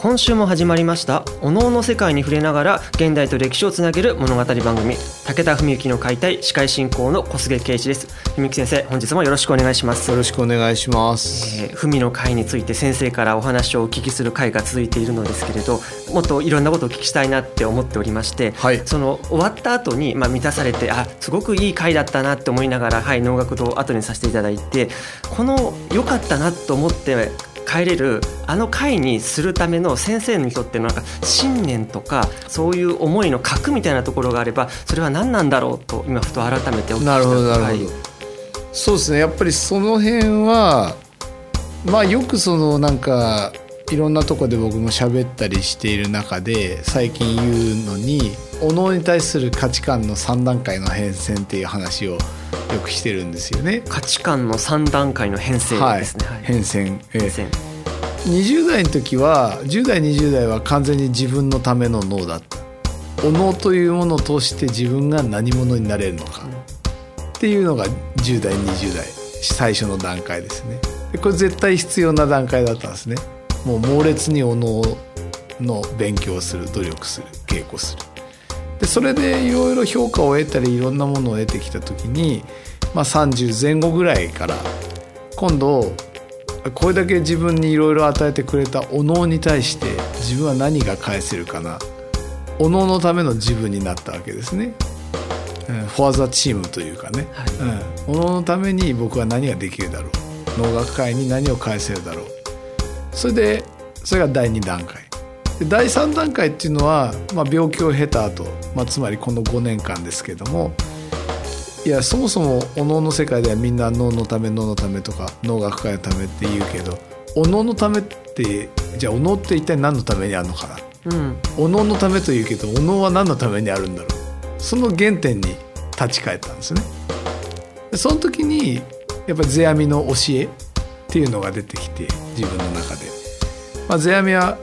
今週も始まりましたおのおの世界に触れながら現代と歴史をつなげる物語番組武田文幸の解体司会進行の小菅圭一です。文幸先生本日もよろしくお願いします。よろしくお願いします、えー、文の会について先生からお話をお聞きする会が続いているのですけれどもっといろんなことをお聞きしたいなって思っておりまして、はい。その終わった後にまあ満たされてあすごくいい会だったなって思いながらはい能楽堂後にさせていただいてこの良かったなと思って帰れるあの会にするための先生にとってのなんか信念とかそういう思いの核みたいなところがあればそれは何なんだろうと今ふと改めてお聞きした。なるほどなるほど、はい。そうですね。やっぱりその辺はまあよくそのなんかいろんなとこで僕も喋ったりしている中で最近言うのにお能に対する価値観の3段階の変遷っていう話をよくしてるんですよね。価値観の3段階の編成はいですね。はい、変遷、えー変遷。20代の時は10代20代は完全に自分のための脳だった。お脳というものを通して自分が何者になれるのか。っていうのが10代20代最初の段階ですね。でこれ絶対必要な段階だったんですね。もう猛烈にお脳の勉強をする努力する稽古する。でそれでいろいろ評価を得たりいろんなものを得てきた時に、まあ、30前後ぐらいから今度これだけ自分にいろいろ与えてくれたお能に対して自分は何が返せるかな。お能のための自分になったわけですね。うんフォアザチームというかね、うん、お能のために僕は何ができるだろう。能楽会に何を返せるだろう。それでそれが第2段階で第3段階っていうのは、まあ、病気を経た後、まあつまりこの5年間ですけどもいやそもそもお能の世界ではみんな脳のため脳のためとか脳学会のためって言うけどお能のためってじゃあお能って一体何のためにあるのかな？うん。お能のためというけどお能は何のためにあるんだろう？その原点に立ち返ったんですね。でその時にやっぱり世阿弥の教えっていうのが出てきて自分の中で、まあ、世阿弥は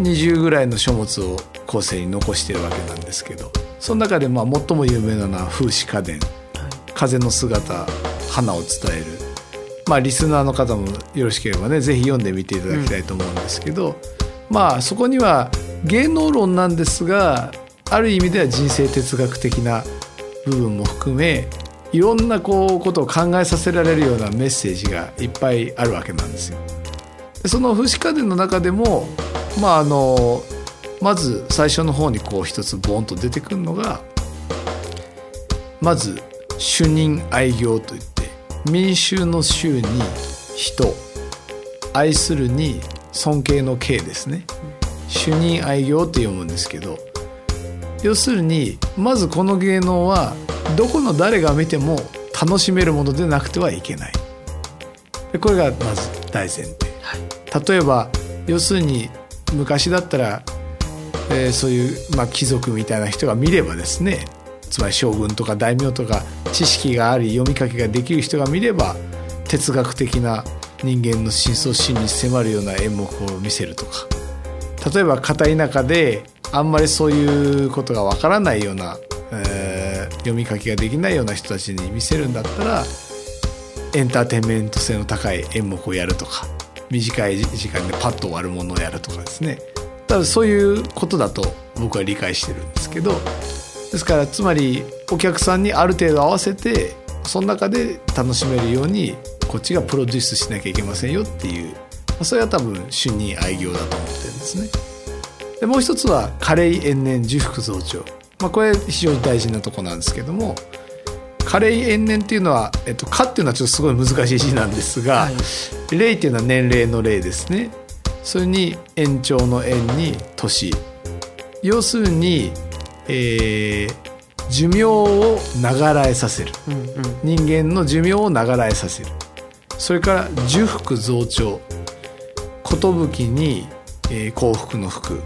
20ぐらいの書物を後世に残してるわけなんですけどその中でまあ最も有名なのは「風刺家電」風の姿花を伝えるまあリスナーの方もよろしければねぜひ読んでみていただきたいと思うんですけど、まあそこには芸能論なんですがある意味では人生哲学的な部分も含めいろんなこうことを考えさせられるようなメッセージがいっぱいあるわけなんですよ。でその風刺家電の中でもまああのまず最初の方にこう一つボンと出てくるのがまず主任愛業といって民衆の衆に人愛するに尊敬の敬ですね。主任愛業って読むんですけど要するにまずこの芸能はどこの誰が見ても楽しめるものでなくてはいけない。でこれがまず大前提、例えば要するに昔だったら、えーそういう、まあ、貴族みたいな人が見ればですねつまり将軍とか大名とか知識があり読み書きができる人が見れば哲学的な人間の深層心に迫るような演目を見せるとか。例えば片田舎であんまりそういうことがわからないような、えー読み書きができないような人たちに見せるんだったらエンターテインメント性の高い演目をやるとか。短い時間でパッと終わるものをやるとかですね。ただそういうことだと僕は理解してるんですけど。ですからつまりお客さんにある程度合わせてその中で楽しめるようにこっちがプロデュースしなきゃいけませんよっていうそれは多分主任愛業だと思ってるんですね。でもう一つは加齢延年重複増長、まあ、これ非常に大事なとこなんですけども加齢延年っていうのは「えっと、か」っていうのはちょっとすごい難しい字なんですがはい「齢、っていうのは年齢の齢ですね。それに延長の延に年。要するに、えー寿命を長らえさせる。うんうん。人間の寿命を長らえさせる。それから寿福増長。寿に、えー幸福の福。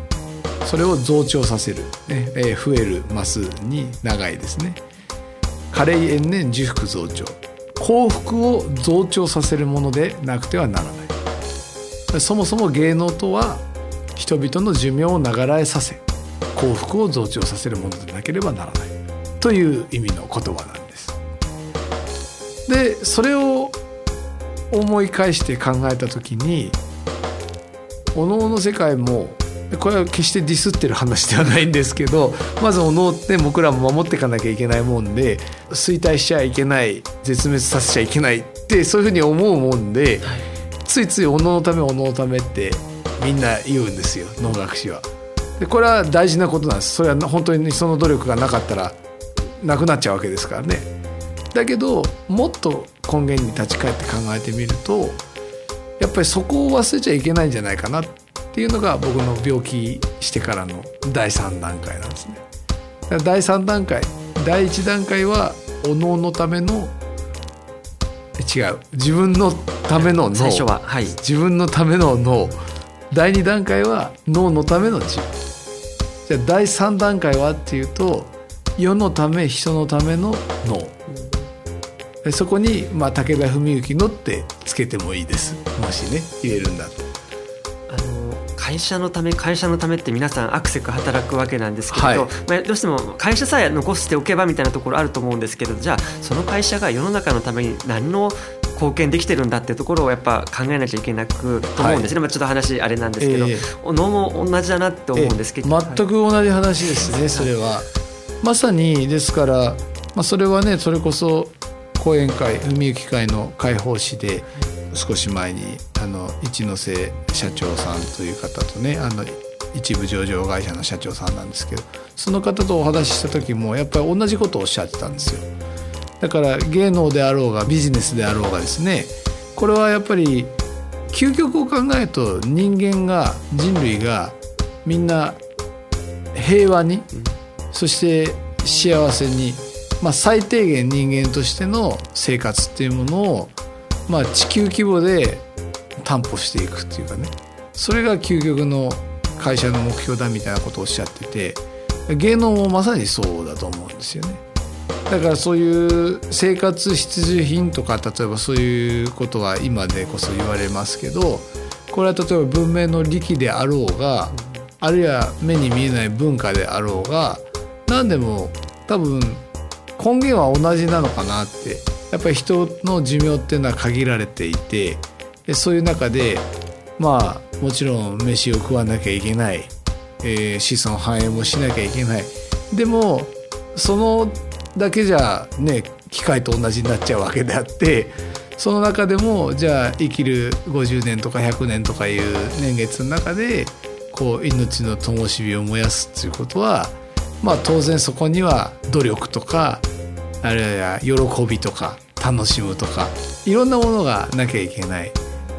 それを増長させる、ねえー増える増すに長いですね加齢延年寿福増長。幸福を増長させるものでなくてはならない。そもそも芸能とは人々の寿命を長らえさせ幸福を増長させるものでなければならない。という意味の言葉なんです。でそれを思い返して考えた時にお能の世界もこれは決してディスってる話ではないんですけどまずお能って僕らも守っていかなきゃいけないもんで衰退しちゃいけない絶滅させちゃいけないってそういうふうに思うもんでついついお能のためお能のためってみんな言うんですよ能楽師は。でこれは大事なことなんですそれは本当にその努力がなかったらなくなっちゃうわけですからね。だけどもっと根源に立ち返って考えてみるとやっぱりそこを忘れちゃいけないんじゃないかなっていうのが僕の病気してからの第3段階なんですね。第3段階第1段階はお能のための違う自分のための脳。最初ははい。自分のための脳。第2段階は脳のための自分。じゃあ第3段階はっていうと世のため人のための脳。でそこに、まあ、武田文幸のってつけてもいいです。もしね入れるんだと会社のため会社のためって皆さんアクセク働くわけなんですけれど、はい。まあ、どうしても会社さえ残しておけばみたいなところあると思うんですけどじゃあその会社が世の中のために何の貢献できてるんだっていうところをやっぱ考えなきゃいけなくと思うんですね、まあ、ちょっと話あれなんですけど、ええ。お能も同じだなって思うんですけど、ええ全く同じ話ですねそれは。まさにですから、まあ、それはねそれこそ講演会海行会の開放誌で少し前にあの一ノ瀬社長さんという方とねあの一部上場会社の社長さんなんですけどその方とお話しした時もやっぱり同じことをおっしゃってたんですよ。だから芸能であろうがビジネスであろうがですねこれはやっぱり究極を考えると人間が人類がみんな平和に、そして幸せに、まあ、最低限人間としての生活っていうものを、まあ、地球規模で担保していくっていうかねそれが究極の会社の目標だみたいなことをおっしゃってて芸能もまさにそうだと思うんですよね。だからそういう生活必需品とか例えばそういうことは今でこそ言われますけどこれは例えば文明の利器であろうがあるいは目に見えない文化であろうが何でも多分根源は同じなのかなってやっぱり人の寿命っていうのは限られていてでそういう中でまあもちろん飯を食わなきゃいけない、えー子孫繁栄もしなきゃいけない。でもそのだけじゃね機械と同じになっちゃうわけであってその中でもじゃあ生きる50年とか100年とかいう年月の中でこう命の灯火を燃やすっていうことはまあ当然そこには努力とかあるいは喜びとか楽しむとかいろんなものがなきゃいけない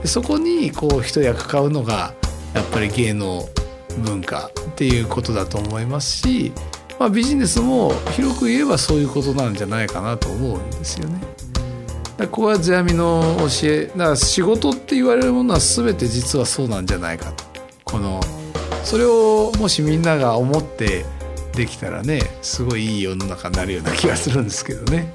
そこにこう一役買うのがやっぱり芸能文化っていうことだと思いますし、まあ、ビジネスも広く言えばそういうことなんじゃないかなと思うんですよね。だからここは世阿弥の教えだから仕事って言われるものは全て実はそうなんじゃないかとこのそれをもしみんなが思ってできたらねすごいいい世の中になるような気がするんですけどね。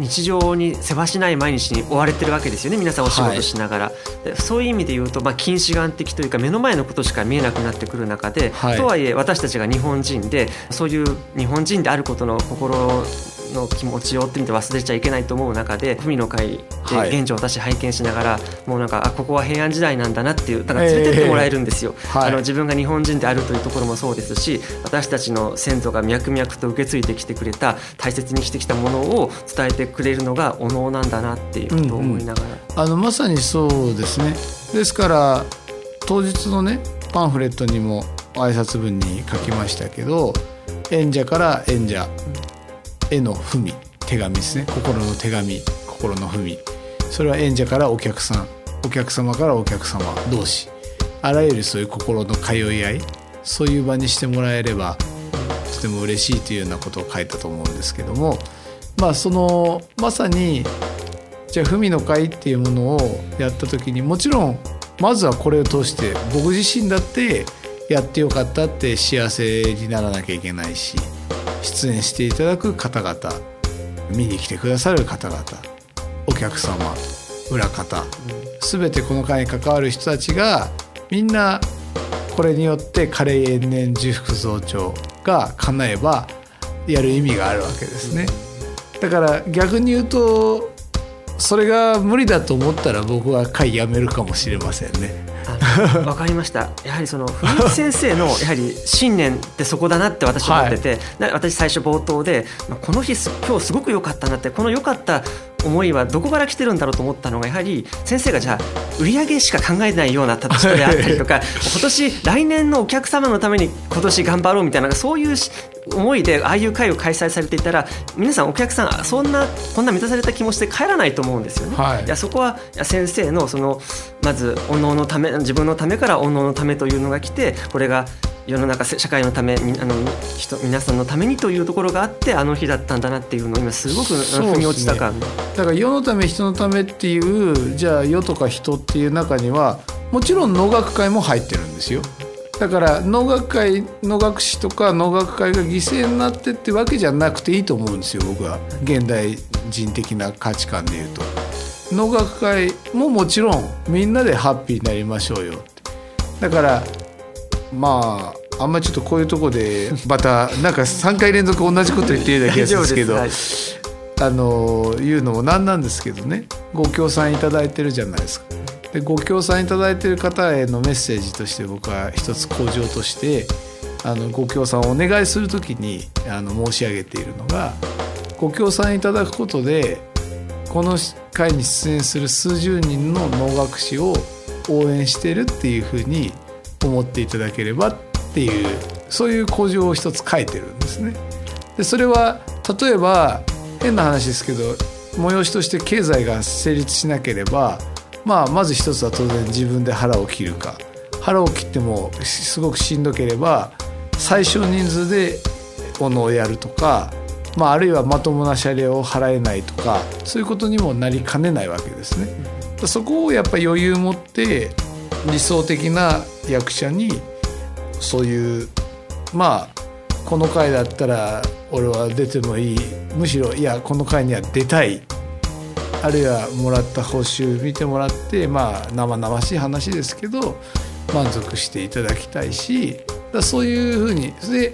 日常にせわしない毎日に追われてるわけですよね。皆さんお仕事しながら、でそういう意味で言うと、まあ、近視眼的というか目の前のことしか見えなくなってくる中で、はい。とはいえ私たちが日本人でそういう日本人であることの心の気持ちをってみて忘れちゃいけないと思う中で文の会はい。で現状私拝見しながら、もうなんかあここは平安時代なんだなっていうだから連れてってもらえるんですよ、え ーはい。あの自分が日本人であるというところもそうですし私たちの先祖が脈々と受け継いできてくれた大切にしてきたものを伝えてくれるのがお能なんだなっていうことを思いながら、あのまさにそうですね。ですから当日のねパンフレットにも挨拶文に書きましたけど演者から演者絵の文手紙ですね。心の手紙心の文それは演者からお客さんお客様からお客様同士。あらゆるそういう心の通い合いそういう場にしてもらえればとても嬉しいというようなことを書いたと思うんですけども。まあそのまさにじゃあ文の会っていうものをやった時にもちろんまずはこれを通して僕自身だってやってよかったって幸せにならなきゃいけないし出演していただく方々見に来てくださる方々お客様裏方全てこの会に関わる人たちがみんなこれによって加齢延年重複増長が叶えばやる意味があるわけですね。だから逆に言うとそれが無理だと思ったら僕は会やめるかもしれませんね。わかりました。やはりその古市先生のやはり信念ってそこだなって私思ってて、はい、私最初冒頭で、まあ、この日今日すごく良かったなってこの良かった思いはどこから来てるんだろうと思ったのがやはり先生がじゃあ売り上げしか考えないような人であったりとか 今年来年のお客様のために今年頑張ろうみたいなそういう思いでああいう会を開催されていたら皆さんお客さんそんなこんな満たされた気持ちで帰らないと思うんですよね。はい、いやそこは先生のそのまずおののため自分のためからおののためというのが来てこれが世の中社会のためあの人皆さんのためにというところがあってあの日だったんだなっていうのを今すごく腑に落ちた感、ね、だから世のため人のためっていうじゃあ世とか人っていう中にはもちろん能楽会も入ってるんですよ。だから能楽会能楽師とか能楽会が犠牲になってってわけじゃなくていいと思うんですよ僕は現代人的な価値観で言うと。能楽会ももちろんみんなでハッピーになりましょうよだからまああんまりちょっとこういうとこで またなんか3回連続同じこと言ってるような気がするんですけどはい、あの言うのもなんなんですけどね。ご協賛いただいてるじゃないですか。でご協賛いただいてる方へのメッセージとして僕は一つ向上としてあのご協賛をお願いするときにあの申し上げているのがご協賛いただくことでこの会に出演する数十人の能楽師を応援してるっていうふうに思っていただければっていうそういう工場を一つ書いてるんですね。でそれは例えば変な話ですけど催しとして経済が成立しなければ、まあ、まず一つは当然自分で腹を切るか腹を切ってもすごくしんどければ最小人数でものをやるとか、まあ、あるいはまともな謝礼を払えないとかそういうことにもなりかねないわけですね。そこをやっぱ余裕持って理想的な役者にそういうまあこの回だったら俺は出てもいい。むしろいやこの回には出たい。あるいはもらった報酬見てもらってまあ生々しい話ですけど満足していただきたいしだそういうふうに。で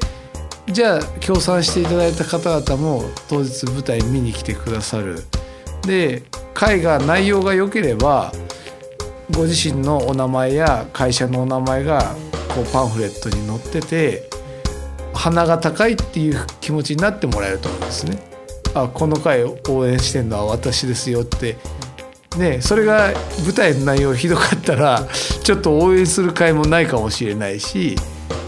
じゃあ協賛していただいた方々も当日舞台見に来てくださる。で会が内容が良ければご自身のお名前や会社のお名前がこうパンフレットに載ってて鼻が高いっていう気持ちになってもらえると思うんですね。あこの回応援してんのは私ですよってねそれが舞台の内容ひどかったらちょっと応援する会もないかもしれないし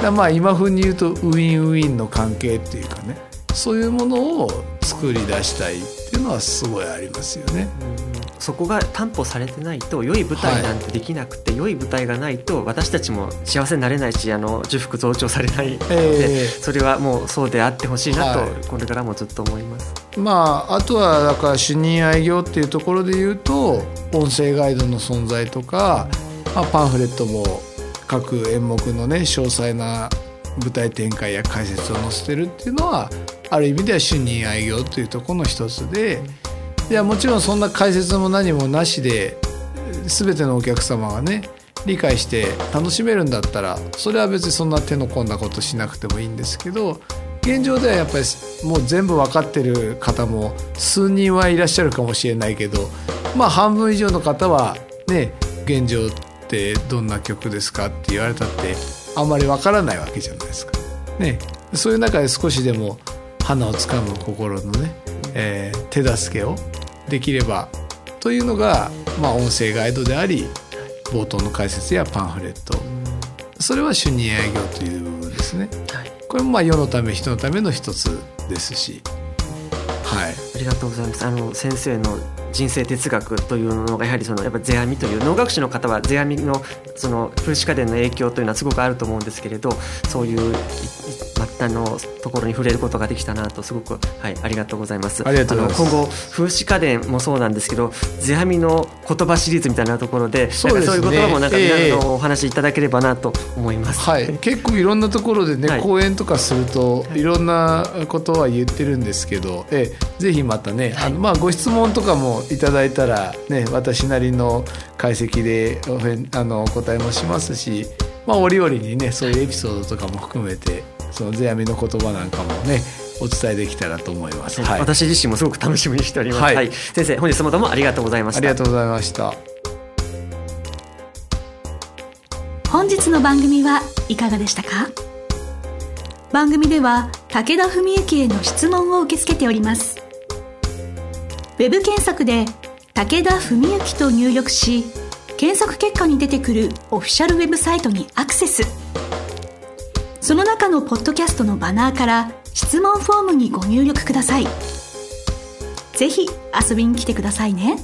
まあ今風に言うとウィンウィンの関係っていうかねそういうものを作り出したいっていうのはすごいありますよね。そこが担保されてないと良い舞台なんてできなくて、はい、良い舞台がないと私たちも幸せになれないしあの重複増長されないので、えー、それはもうそうであってほしいなと、はい、これからもずっと思います。まあ、あとはだから主任愛業っていうところで言うと音声ガイドの存在とか、まあ、パンフレットも各演目のね詳細な舞台展開や解説を載せてるっていうのはある意味では主任愛業というところの一つで。いやもちろんそんな解説も何もなしで全てのお客様がね理解して楽しめるんだったらそれは別にそんな手の込んだことしなくてもいいんですけど現状ではやっぱりもう全部分かってる方も数人はいらっしゃるかもしれないけどまあ半分以上の方はね現状ってどんな曲ですかって言われたってあんまり分からないわけじゃないですか。ね、そういう中で少しでも花をつかむ心のね、えー、手助けをできればというのが、まあ、音声ガイドであり冒頭の解説やパンフレットそれは主任営業という部分ですね。これもまあ世のため人のための一つですしはいありがとうございます。あの先生の人生哲学というのがやはりそのやっぱ世阿弥という能楽師の方は世阿弥のその風刺家電の影響というのはすごくあると思うんですけれど、そういういい末端のところに触れることができたなとすごくはいありがとうございます。あの今後風刺家電もそうなんですけど、世阿弥の言葉シリーズみたいなところで、そうね。そういう言葉もなんか皆のお話しいただければなと思います。はい、結構いろんなところでね、はい。講演とかするとい。ろんなことは言ってるんですけど、ええぜひまたね、あのまあご質問とかもいただいたらね私なりの解析であのお答えもしますし、まあ折々にねそういうエピソードとかも含めてその世阿弥の言葉なんかもねお伝えできたらと思います。はい、私自身もすごく楽しみにしております。はいはい、先生本日もどうもありがとうございました。ありがとうございました。本日の番組はいかがでしたか？番組では武田文幸への質問を受け付けておりますウェブ検索で「武田文幸」と入力し検索結果に出てくるオフィシャルウェブサイトにアクセスその中のポッドキャストのバナーから質問フォームにご入力ください。ぜひ遊びに来てくださいね。